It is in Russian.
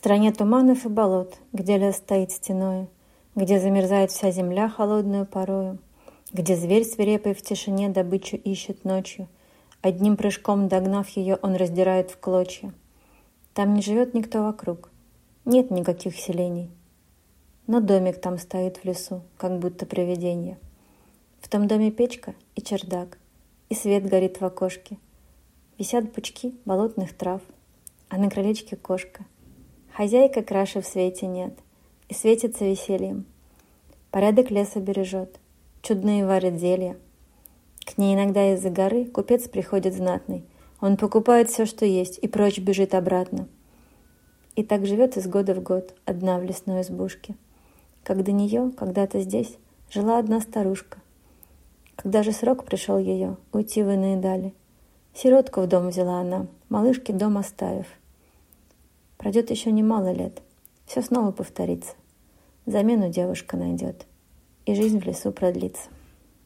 стране туманов и болот, где лес стоит стеною, где замерзает вся земля холодную порою, где зверь свирепый в тишине добычу ищет ночью, одним прыжком догнав ее, он раздирает в клочья. Там не живет никто вокруг, нет никаких селений, но домик там стоит в лесу, как будто привидение. В том доме печка и чердак, и свет горит в окошке. Висят пучки болотных трав, а на крылечке кошка — Хозяйка краши в свете нет и светится весельем. Порядок леса бережет, чудные варит зелья. К ней иногда из-за горы купец приходит знатный. Он покупает все, что есть, и прочь бежит обратно. И так живет из года в год, одна в лесной избушке. Как до нее, когда-то здесь, жила одна старушка. Когда же срок пришел ее, уйти в иные дали. Сиротку в дом взяла она, малышке дом оставив — Пройдет еще немало лет, все снова повторится. Замену девушка найдет, и жизнь в лесу продлится.